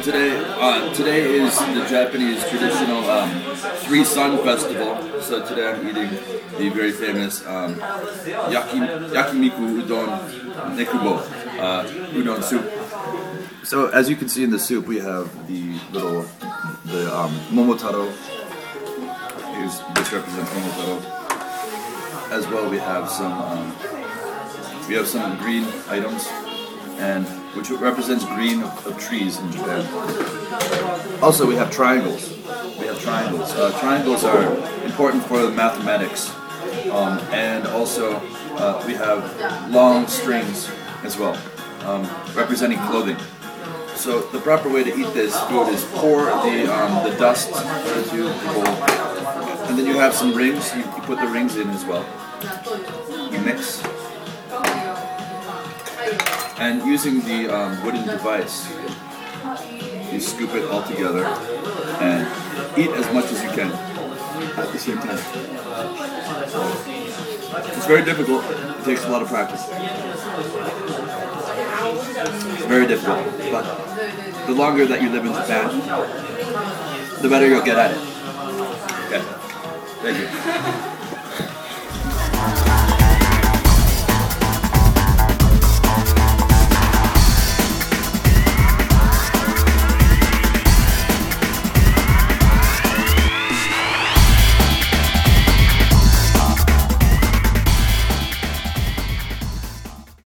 today, uh, today is the Japanese traditional um, Three Sun Festival. So today I'm eating the very famous um, yaki, yakimiku udon nekubo, uh, udon soup. So as you can see in the soup, we have the little the um, momotaro. Here's, this represents momotaro. As well, we have some um, we have some green items, and which represents green of, of trees in Japan. Also, we have triangles. We have triangles. Uh, triangles are important for the mathematics, um, and also uh, we have long strings as well, um, representing clothing. So the proper way to eat this food is pour the um, the dust into the bowl, and then you have some rings. You, you put the rings in as well. You mix, and using the um, wooden device, you scoop it all together and eat as much as you can at the same time. It's very difficult. It takes a lot of practice. It's very difficult, but the longer that you live in Japan, the better you'll get at it. Okay. Thank you.